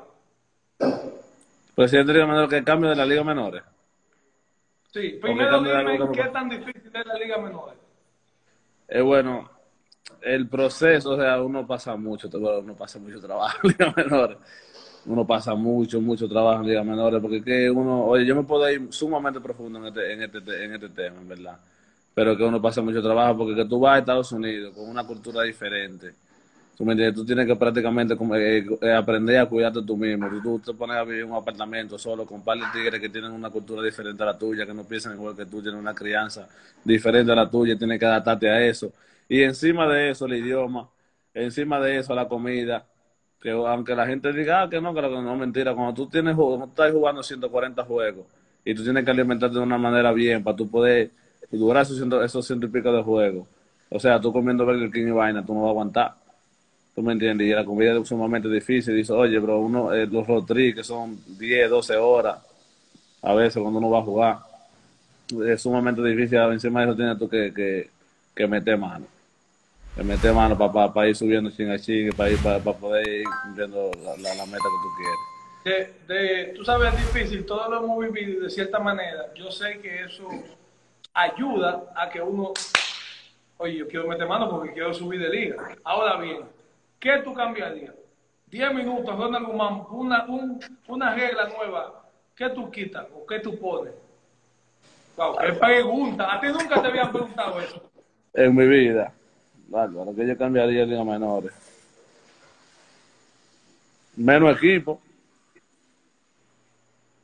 Presidente de Liga Menor, que cambio de la Liga Menores. Sí, primero dime qué tan difícil es la Liga Menores. Es bueno, el proceso, o sea, uno pasa mucho, bueno, uno pasa mucho trabajo en Liga Menores. Uno pasa mucho, mucho trabajo en Liga Menores, porque que uno, oye, yo me puedo ir sumamente profundo en este, en este, te- en este tema, en verdad. Pero que uno pasa mucho trabajo, porque que tú vas a Estados Unidos con una cultura diferente. Tú me entiendes, tú tienes que prácticamente eh, eh, aprender a cuidarte tú mismo. Si tú te pones a vivir en un apartamento solo con un par de tigres que tienen una cultura diferente a la tuya, que no piensan igual que tú, tienen una crianza diferente a la tuya, tienes que adaptarte a eso. Y encima de eso, el idioma, encima de eso, la comida, que aunque la gente diga ah, que no, que no, mentira, cuando tú tienes estás jugando 140 juegos y tú tienes que alimentarte de una manera bien para tú poder durar esos ciento, y pico de juegos. O sea, tú comiendo Burger King y vaina, tú no vas a aguantar. ¿Tú me entiendes? Y la comida es sumamente difícil. Dice, oye, bro, uno, eh, los road que son 10, 12 horas, a veces cuando uno va a jugar, es sumamente difícil. Encima de eso tienes tú que, que, que meter mano. Que meter mano para ir subiendo ching a ching, para, para, para poder ir cumpliendo la, la, la meta que tú quieres. de, de, tú sabes, es difícil, todo lo hemos vivido de cierta manera. Yo sé que eso ayuda a que uno, oye, yo quiero meter mano porque quiero subir de liga. Ahora bien, ¿qué tú cambiarías? 10 minutos, Ronald Guzmán, una, un, una regla nueva, ¿qué tú quitas o qué tú pones? Wow, qué pregunta. A ti nunca te habían preguntado eso. En mi vida, lo que yo cambiaría en ligas menores. Menos equipo.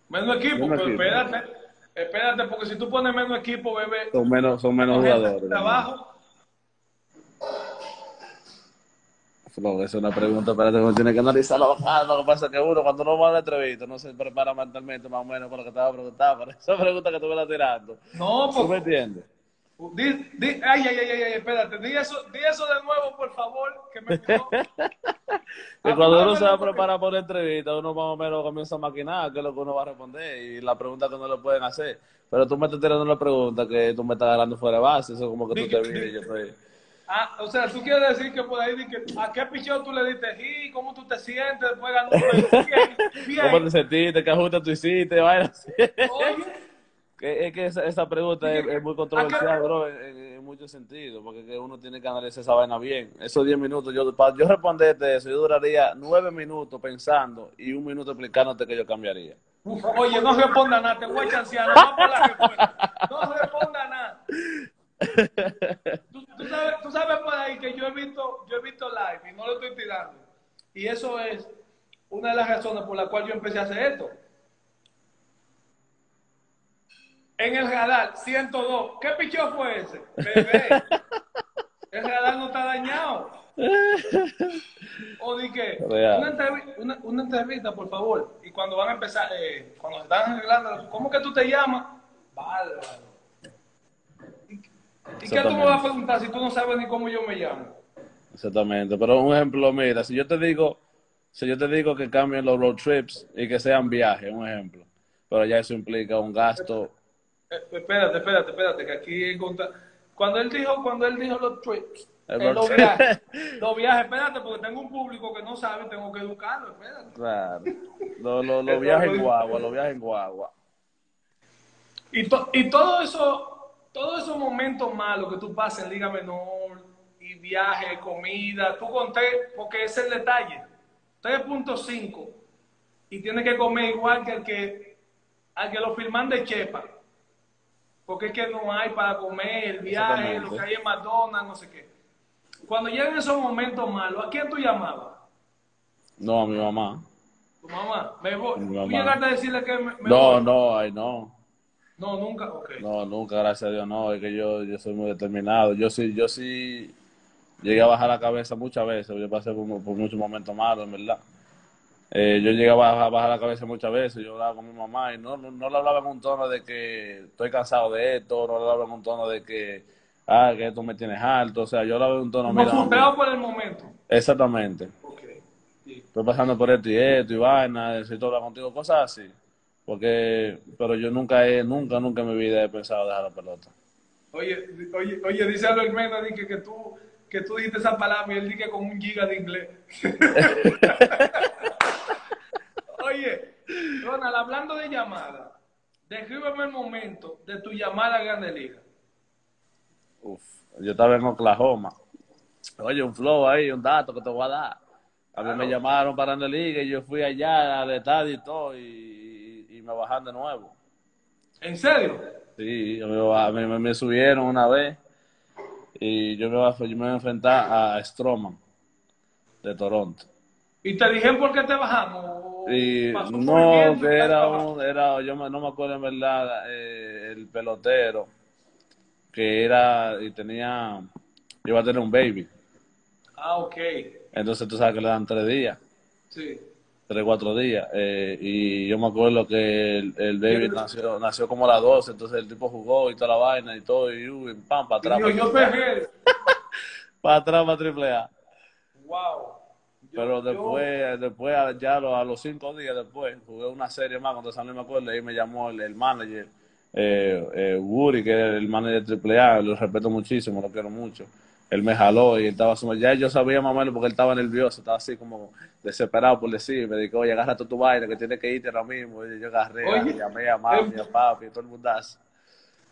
Menos equipo, Menos pero equipo. espérate, espérate, porque si tú pones menos equipo, bebé, Son menos, son menos jugadores. trabajo, Flo, esa es una pregunta, espérate, uno tiene que analizarlo. Lo que pasa es que uno, cuando uno va a la entrevista, no se prepara mentalmente más o menos para lo que te va a preguntar. Esa pregunta que tú me estás tirando. no, ¿Tú me porque, entiendes? Di, di- ay, ay, ay, ay, ay, espérate, di eso, di eso de nuevo, por favor, que me quedó. Que cuando uno se va a preparar por la entrevista, uno más o menos comienza a maquinar qué es lo que uno va a responder y la pregunta que uno le pueden hacer. Pero tú me estás tirando una pregunta que tú me estás agarrando fuera de base, eso es como que tú te vienes y yo estoy... Ah, o sea, tú quieres decir que por ahí di que, a qué pichón tú le diste y cómo tú te sientes después ganó bien, ¿Cómo te bien. sentiste? ¿Qué ajuste tú hiciste? Así. Oye, Es que esa, esa pregunta es, es muy controversial, bro, en, en- muchos sentidos, porque que uno tiene que analizar esa vaina bien. Esos 10 minutos, yo para yo responderte eso, yo duraría 9 minutos pensando y un minuto explicándote que yo cambiaría. uf, oye, no responda nada, te voy a chancear, no vamos a la respuesta. No responda nada. Tú, tú sabes, tú sabes por ahí que yo he visto, yo he visto live y no lo estoy tirando. Y eso es una de las razones por la cual yo empecé a hacer esto. En el radar, 102. ¿Qué pichón fue ese? Bebé. El radar no está dañado. O di que una, entrevi- una, una entrevista, por favor. Y cuando van a empezar, eh, cuando están arreglando, ¿cómo que tú te llamas? Bárbaro. ¿Y, y qué tú me vas a preguntar si tú no sabes ni cómo yo me llamo? Exactamente. Pero un ejemplo, mira, si yo te digo, si yo te digo que cambien los road trips y que sean viajes, un ejemplo. Pero ya eso implica un gasto. Eh, espérate, espérate, espérate, que aquí encontra- cuando él dijo, cuando él dijo los trips, eh, los viajes, los viajes, espérate, porque tengo un público que no sabe, tengo que educarlo, espérate. Claro. Los los Eso viajes lo- en guagua, los viajes en guagua. Y, to- y todo eso, todos esos momentos malos que tú pasas en Liga Menor, y viaje, comida, tú conté, porque ese es el detalle, 3.5, y tienes que comer igual que el que, al que lo firman de Chepa, porque es que no hay para comer, el viaje, lo que hay en McDonald's, no sé qué. Cuando llegan esos momentos malos, ¿a quién tú llamabas? No, a mi mamá. Tu mamá, me voy. Mi ¿Tú mamá. llegaste a decirle que me, me No, voy? no, ay, no. No, nunca, ok. No, nunca, gracias a Dios, no. Es que yo, yo soy muy determinado. Yo sí, yo sí llegué a bajar la cabeza muchas veces. Yo pasé por, por muchos momentos malos, en verdad. Eh, yo llegué a bajar, a bajar la cabeza muchas veces. Yo hablaba con mi mamá y no, no, no le hablaba en un tono de que estoy cansado de esto, no le hablaba en un tono de que, ah, que esto me tienes alto. O sea, yo hablaba en un tono, Como mira, frustrado mami, por el momento. exactamente. Sí. Estoy pasando por esto y esto y vaina, necesito hablar contigo, cosas así. Porque, pero yo nunca he, nunca, nunca en mi vida he pensado dejar la pelota. Oye, oye, oye, dice Albert Mena di que, que tú que tú dijiste esa palabra y él dice con un giga de inglés. oye, Ronald, hablando de llamada, descríbeme el momento de tu llamada a Grande Liga. Uf, yo estaba en Oklahoma. Oye, un flow ahí, un dato que te voy a dar. A mí me llamaron para la liga y yo fui allá al estadio y todo y, y me bajaron de nuevo. ¿En serio? Sí, me, baj- me, me- me subieron una vez y yo me, baj- yo me iba a enfrentar a Stroman de Toronto. ¿Y te dijeron por qué te bajamos? ¿O Y no, que era un, era, yo me- no me acuerdo en verdad, eh, el pelotero, que era, y tenía, iba a tener un baby. Ah, ok. Entonces tú sabes que le dan tres días, Sí. Tres, cuatro días. eh, y yo me acuerdo que el, el baby nació, nació como a las 12, entonces el tipo jugó y toda la vaina y todo, y uy, pam, para atrás. Digo, yo pejé. Para atrás, para triple A. Wow. Yo- Pero yo- después, después ya a los, a los cinco días después, jugué una serie más contra San Luis, me acuerdo, y me llamó el, el manager, eh, eh, Woody, que es el manager de AAA, lo respeto muchísimo, lo quiero mucho. Él me jaló y él estaba sumado. Ya yo sabía más o menos porque él estaba nervioso, estaba así como desesperado por decir. Me dijo, oye, agarra tu vaina que tienes que irte ahora mismo. Y yo agarré, Oye. llamé a mami, a papi, a todo el mundo.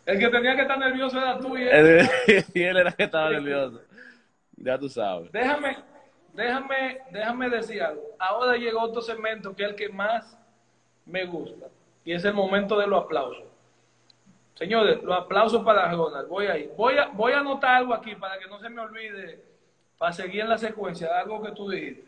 El que tenía que estar nervioso era tú y él. Él- y él era el que estaba nervioso. Ya tú sabes. Déjame, déjame, déjame decir algo. Ahora llegó otro segmento que es el que más me gusta. Y es el momento de los aplausos. Señores, los aplausos para Ronald. Voy ahí. Voy a, voy a anotar algo aquí para que no se me olvide, para seguir en la secuencia, algo que tú dijiste.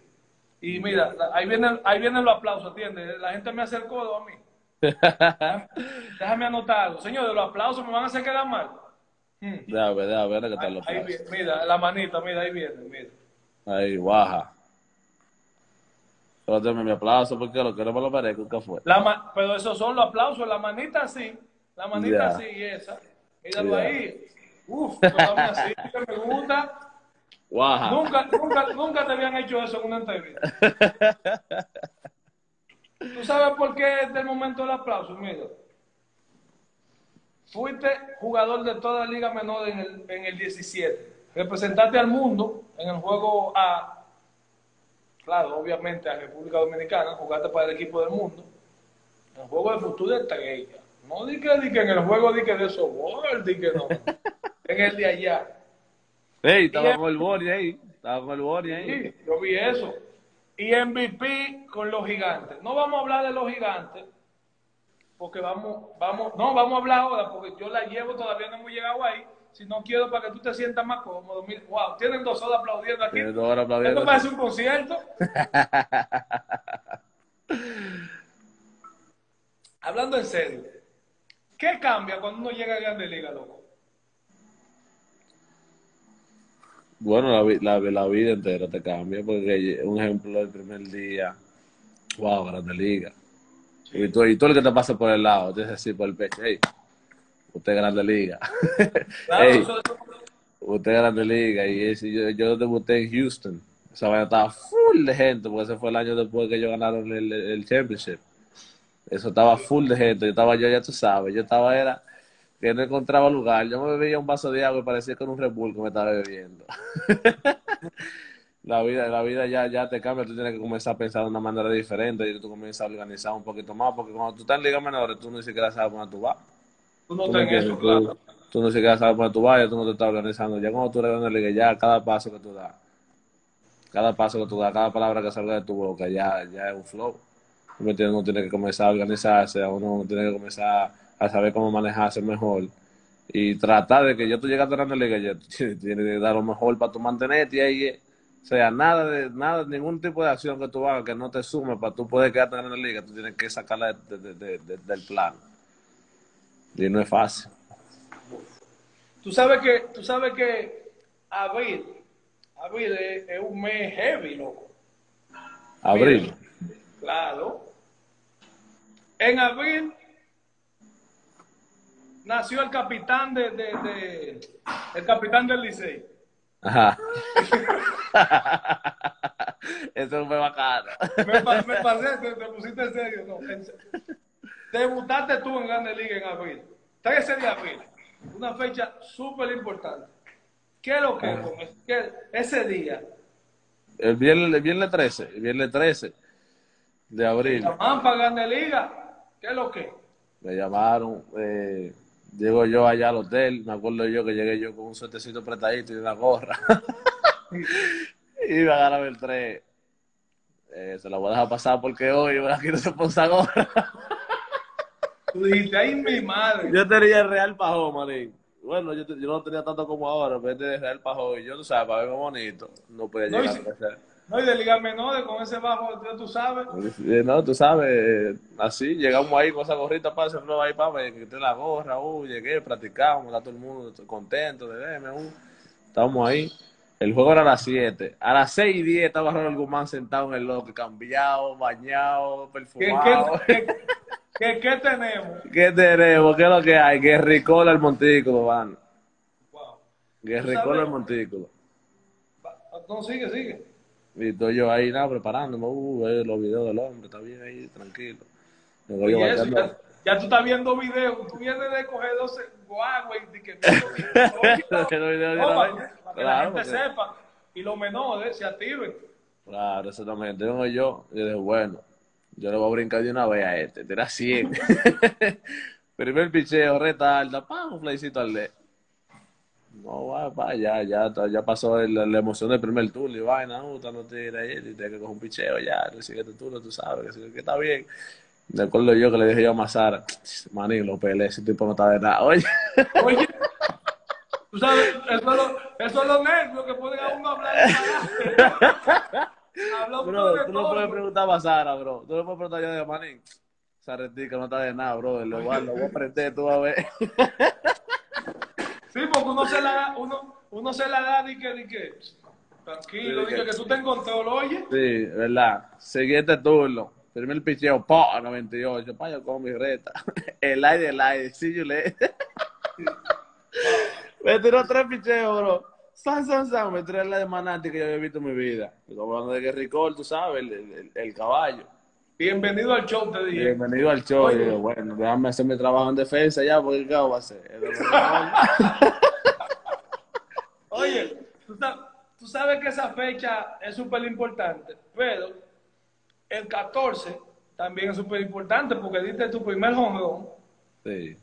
Y mira, ahí vienen, ahí vienen los aplausos, ¿entiendes? La gente me hace el codo a mí. Déjame anotar algo. Señores, los aplausos me van a hacer quedar mal. Hmm. Déjame, déjame ver qué tal lo Ahí pasa. viene, mira, la manita, mira, ahí viene, mira. Ahí, baja. Pero mi aplauso porque lo que no me lo merezco, ¿qué fue? La ma- pero esos son los aplausos, la manita así, la manita así y esa. Míralo ahí. Uf, dame así, que me gusta. Baja. Nunca, nunca, nunca te habían hecho eso en una entrevista. ¿Tú sabes por qué es del momento del aplauso? Mira. Fuiste jugador de toda la Liga Menor en el, en el 17. Representaste al mundo en el juego A. Claro, obviamente a República Dominicana. Jugaste para el equipo del mundo. En el juego de futuro de estrella. No di que, di que en el juego di que de softball, di que no. en el de allá. Ey, estaba con el Bori ahí. Estaba con el Bori ahí. Sí, yo vi eso. Y MVP con los gigantes. No vamos a hablar de los gigantes, porque vamos, vamos, no, vamos a hablar ahora, porque yo la llevo, todavía no hemos llegado ahí. Si no quiero para que tú te sientas más cómodo. Mira, wow, tienen dos horas aplaudiendo aquí. Tiene dos horas aplaudiendo. Esto parece un concierto. Hablando en serio, ¿qué cambia cuando uno llega a Grande Liga, loco? Bueno, la, vi- la, la vida entera te cambia, porque un ejemplo, el primer día, wow, grande liga. Y tú el que te pasa por el lado, te dice así por el pecho, hey, usted es grande liga. Claro, Ey. eso- usted es grande liga. Y ese- yo, yo debuté en Houston. Esa vaina estaba full de gente, porque ese fue el año después que ellos ganaron el, el championship. Eso estaba full de gente. Yo estaba yo, ya tú sabes, yo estaba, era que no encontraba lugar. Yo me bebía un vaso de agua y parecía que era un Red Bull que me estaba bebiendo. la vida, la vida ya, ya te cambia, tú tienes que comenzar a pensar de una manera diferente y tú comienzas a organizar un poquito más, porque cuando tú estás en ligas menores, tú ni siquiera sabes dónde tú vas. tú no Tú, entiendes, eso, tú- claro. tú no siquiera sabes dónde tú vas, ya tú no te estás organizando. Ya cuando tú eres en la liga, ya cada paso que tú das, cada paso que tú das, cada palabra que salga de tu boca, ya, ya es un flow. Uno tiene que comenzar a organizarse, uno tiene que comenzar a saber cómo manejarse mejor y tratar de que yo tú llegas a la liga, ya tú tienes que dar lo mejor para tu mantenerte ahí. eh. O sea, nada de nada, ningún tipo de acción que tú hagas que no te sume para tú poder quedarte en la liga, tú tienes que sacarla de- de- de- de- del plano. Y no es fácil. Tú sabes que, tú sabes que abril, abril es, es un mes heavy, loco. Abril. Claro. En abril nació el capitán de, de, de- el capitán del Licey. Ajá. Eso fue bacano. Me, pa- me pasé, te, te pusiste en serio, no. en. Debutaste tú en Grande Liga en abril. 13 de abril. Una fecha súper importante. ¿Qué es lo que es qué- ese día? El viernes, el viernes 13, el viernes 13 de abril, para Grande Liga. ¿Qué es lo que? me llamaron, eh, llego yo allá al hotel, me acuerdo yo que llegué yo con un suertecito apretadito y una gorra. y me agarraron el 3. Eh, se la voy a dejar pasar porque hoy no se pone esa gorra. Tú dijiste, ay, mi madre. yo tenía el Real Pajón, manín. Bueno, yo, yo no tenía tanto como ahora, pero este Real Pajón, y yo, tú sabes, para verme bonito, no podía No, y llegar a crecer. No, y de ligas menores con ese bajo, ya tú sabes. Eh, No, tú sabes, eh, así, llegamos ahí con esa gorrita para ese flow ahí, para que quité la gorra, uh, llegué, practicamos, está todo el mundo contento de verme, uh, estábamos ahí. El juego era a las 7. A las 6 y 10 estaba Ronald Guzmán sentado en el loque, cambiado, bañado, ¿Qué, perfumado. qué, qué, qué- qué tenemos? ¿Qué tenemos? ¿Qué es lo que hay? Guerricola al montículo, van. Wow. Guerricola sabes? al montículo. No, sigue, sigue. Y estoy yo ahí, nada, preparándome, uh, ver los videos del hombre, está bien ahí, tranquilo. Yo eso, ya, ya tú estás viendo videos, tú vienes de coger 12 guagua y de que la gente sepa y los menores se activen. Claro, exactamente. Yo y dije, bueno, yo le voy a brincar de una vez a este, tira 100. Primer picheo, retarda, pa, un flycito al de. No, va, va, ya, ya, ya pasó el, la emoción del primer turno y vaina, no, no tira ahí, y tiene que coger un picheo ya, el siguiente turno, tú sabes, que, que está bien. De acuerdo yo que le dije yo a Mazara, manín, lo peleé, ese tipo no está de nada, oye. Oye, tú sabes, eso es lo, eso es lo nervios que pueden a uno hablar Habla bro, tú no puedes preguntar a Mazara, bro, tú no puedes preguntar yo de manín. Sarretica no está de nada, bro, lo, voy lo voy a aprender, tú vas a ver. Sí, porque uno se la, uno, uno se la da y que, di que tranquilo, sí, que, que tú te encontró, ¿lo oye? Sí, verdad. Siguiente turno. Primer picheo, pa, 98. Pa, yo con mi reta. El aire, el aire. Sí, yo le. me tiró tres picheos, bro. San, san, san. Me tiró la de Manati que yo había visto en mi vida. Como hablando de Gary Cole, tú sabes, el, el, el, caballo. Bienvenido al show, te dije. Bienvenido al show. Oye. Digo, bueno, déjame hacer mi trabajo en defensa ya, porque ¿qué va a hacer? Oye, tú sabes, tú sabes que esa fecha es súper importante, pero el 14 también es súper importante porque diste tu primer home Sí.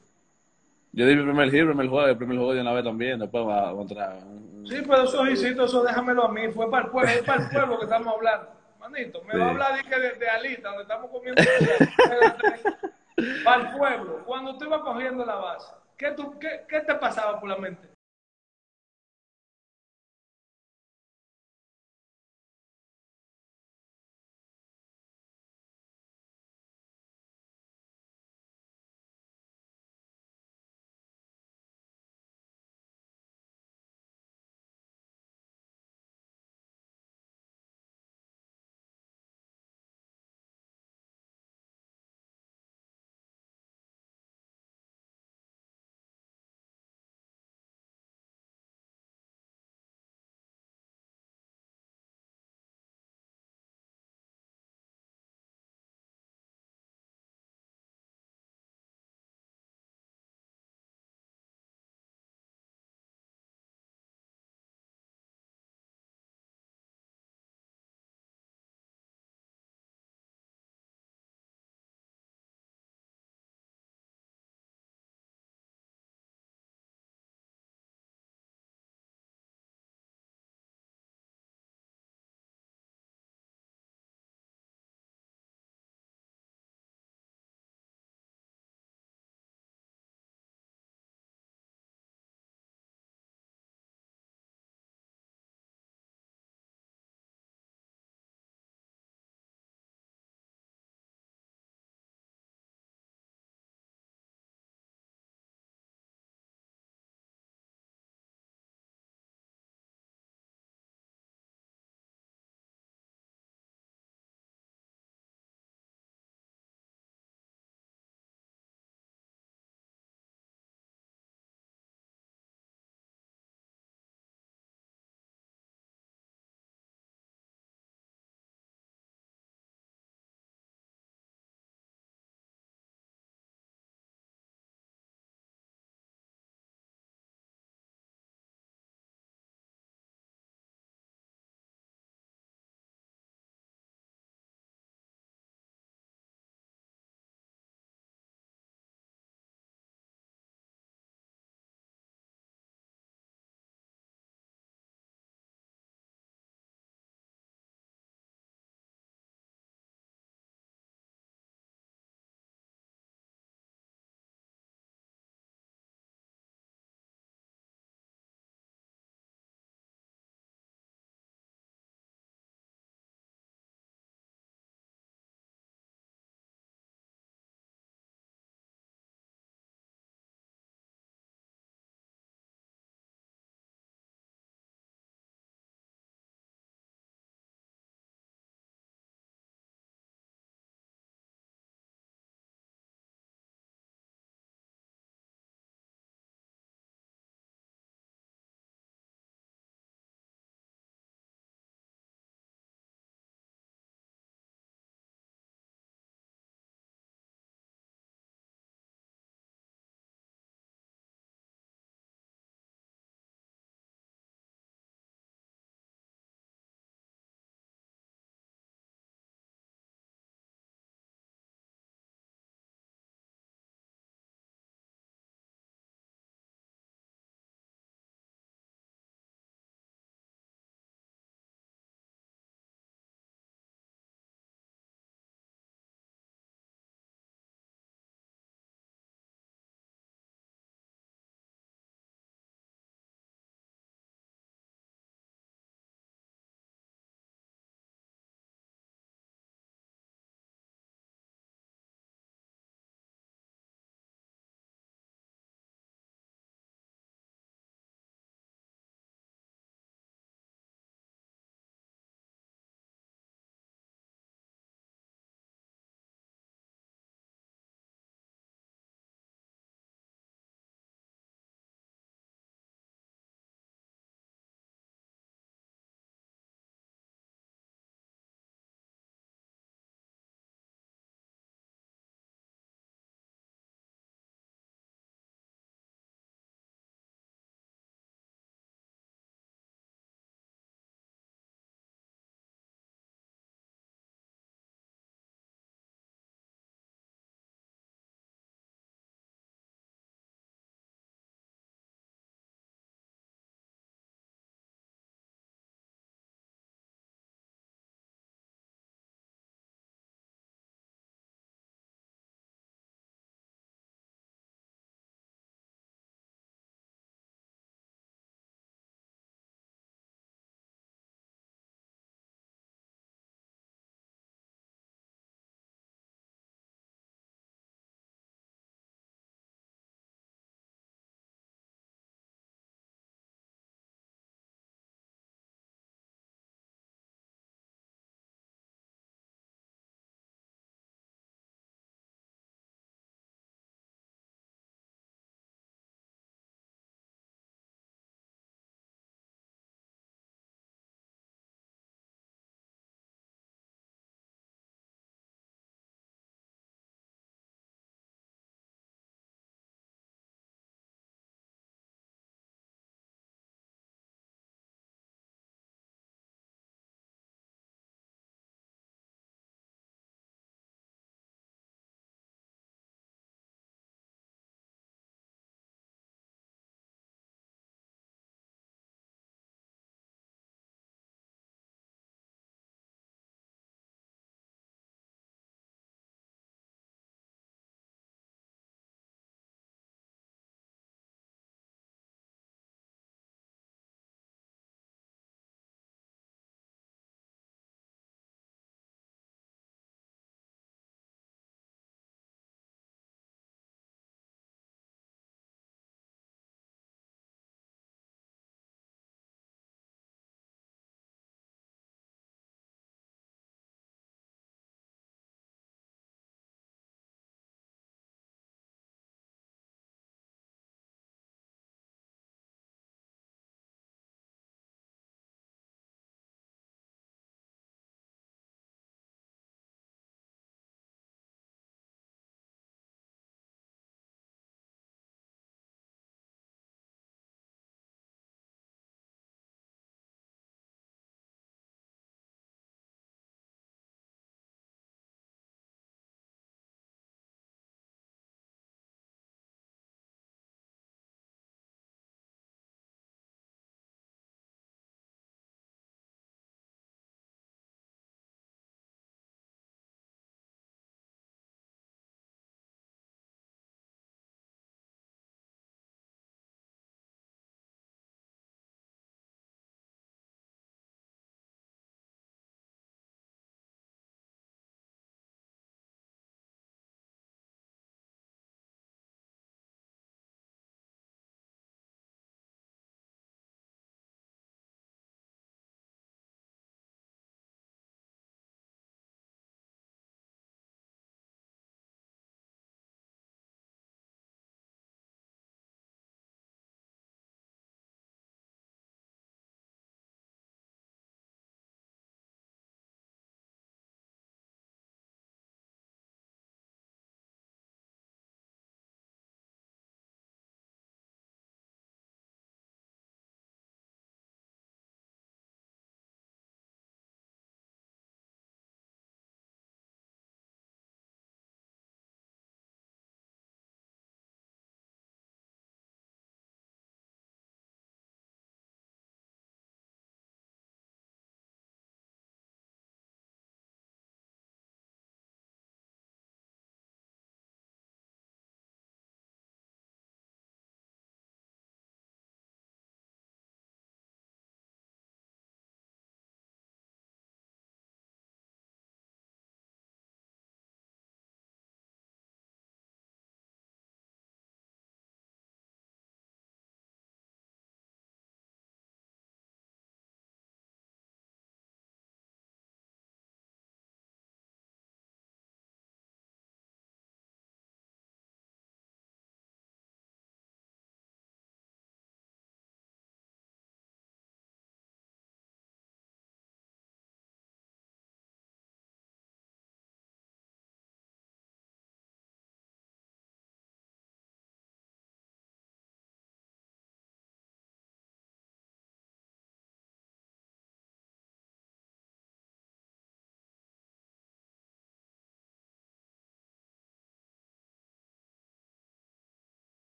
Yo di mi primer hit, primer juego, el primer juego de una vez también, después va a encontrar. Sí, pero esos hicitos, eso déjamelo a mí, fue para el pueblo, es para el pueblo que estamos hablando. Manito, me sí. va a hablar de, de, de Alita, donde estamos comiendo. para el pueblo, cuando tú ibas cogiendo la base, ¿qué, tú, qué, ¿qué te pasaba por la mente?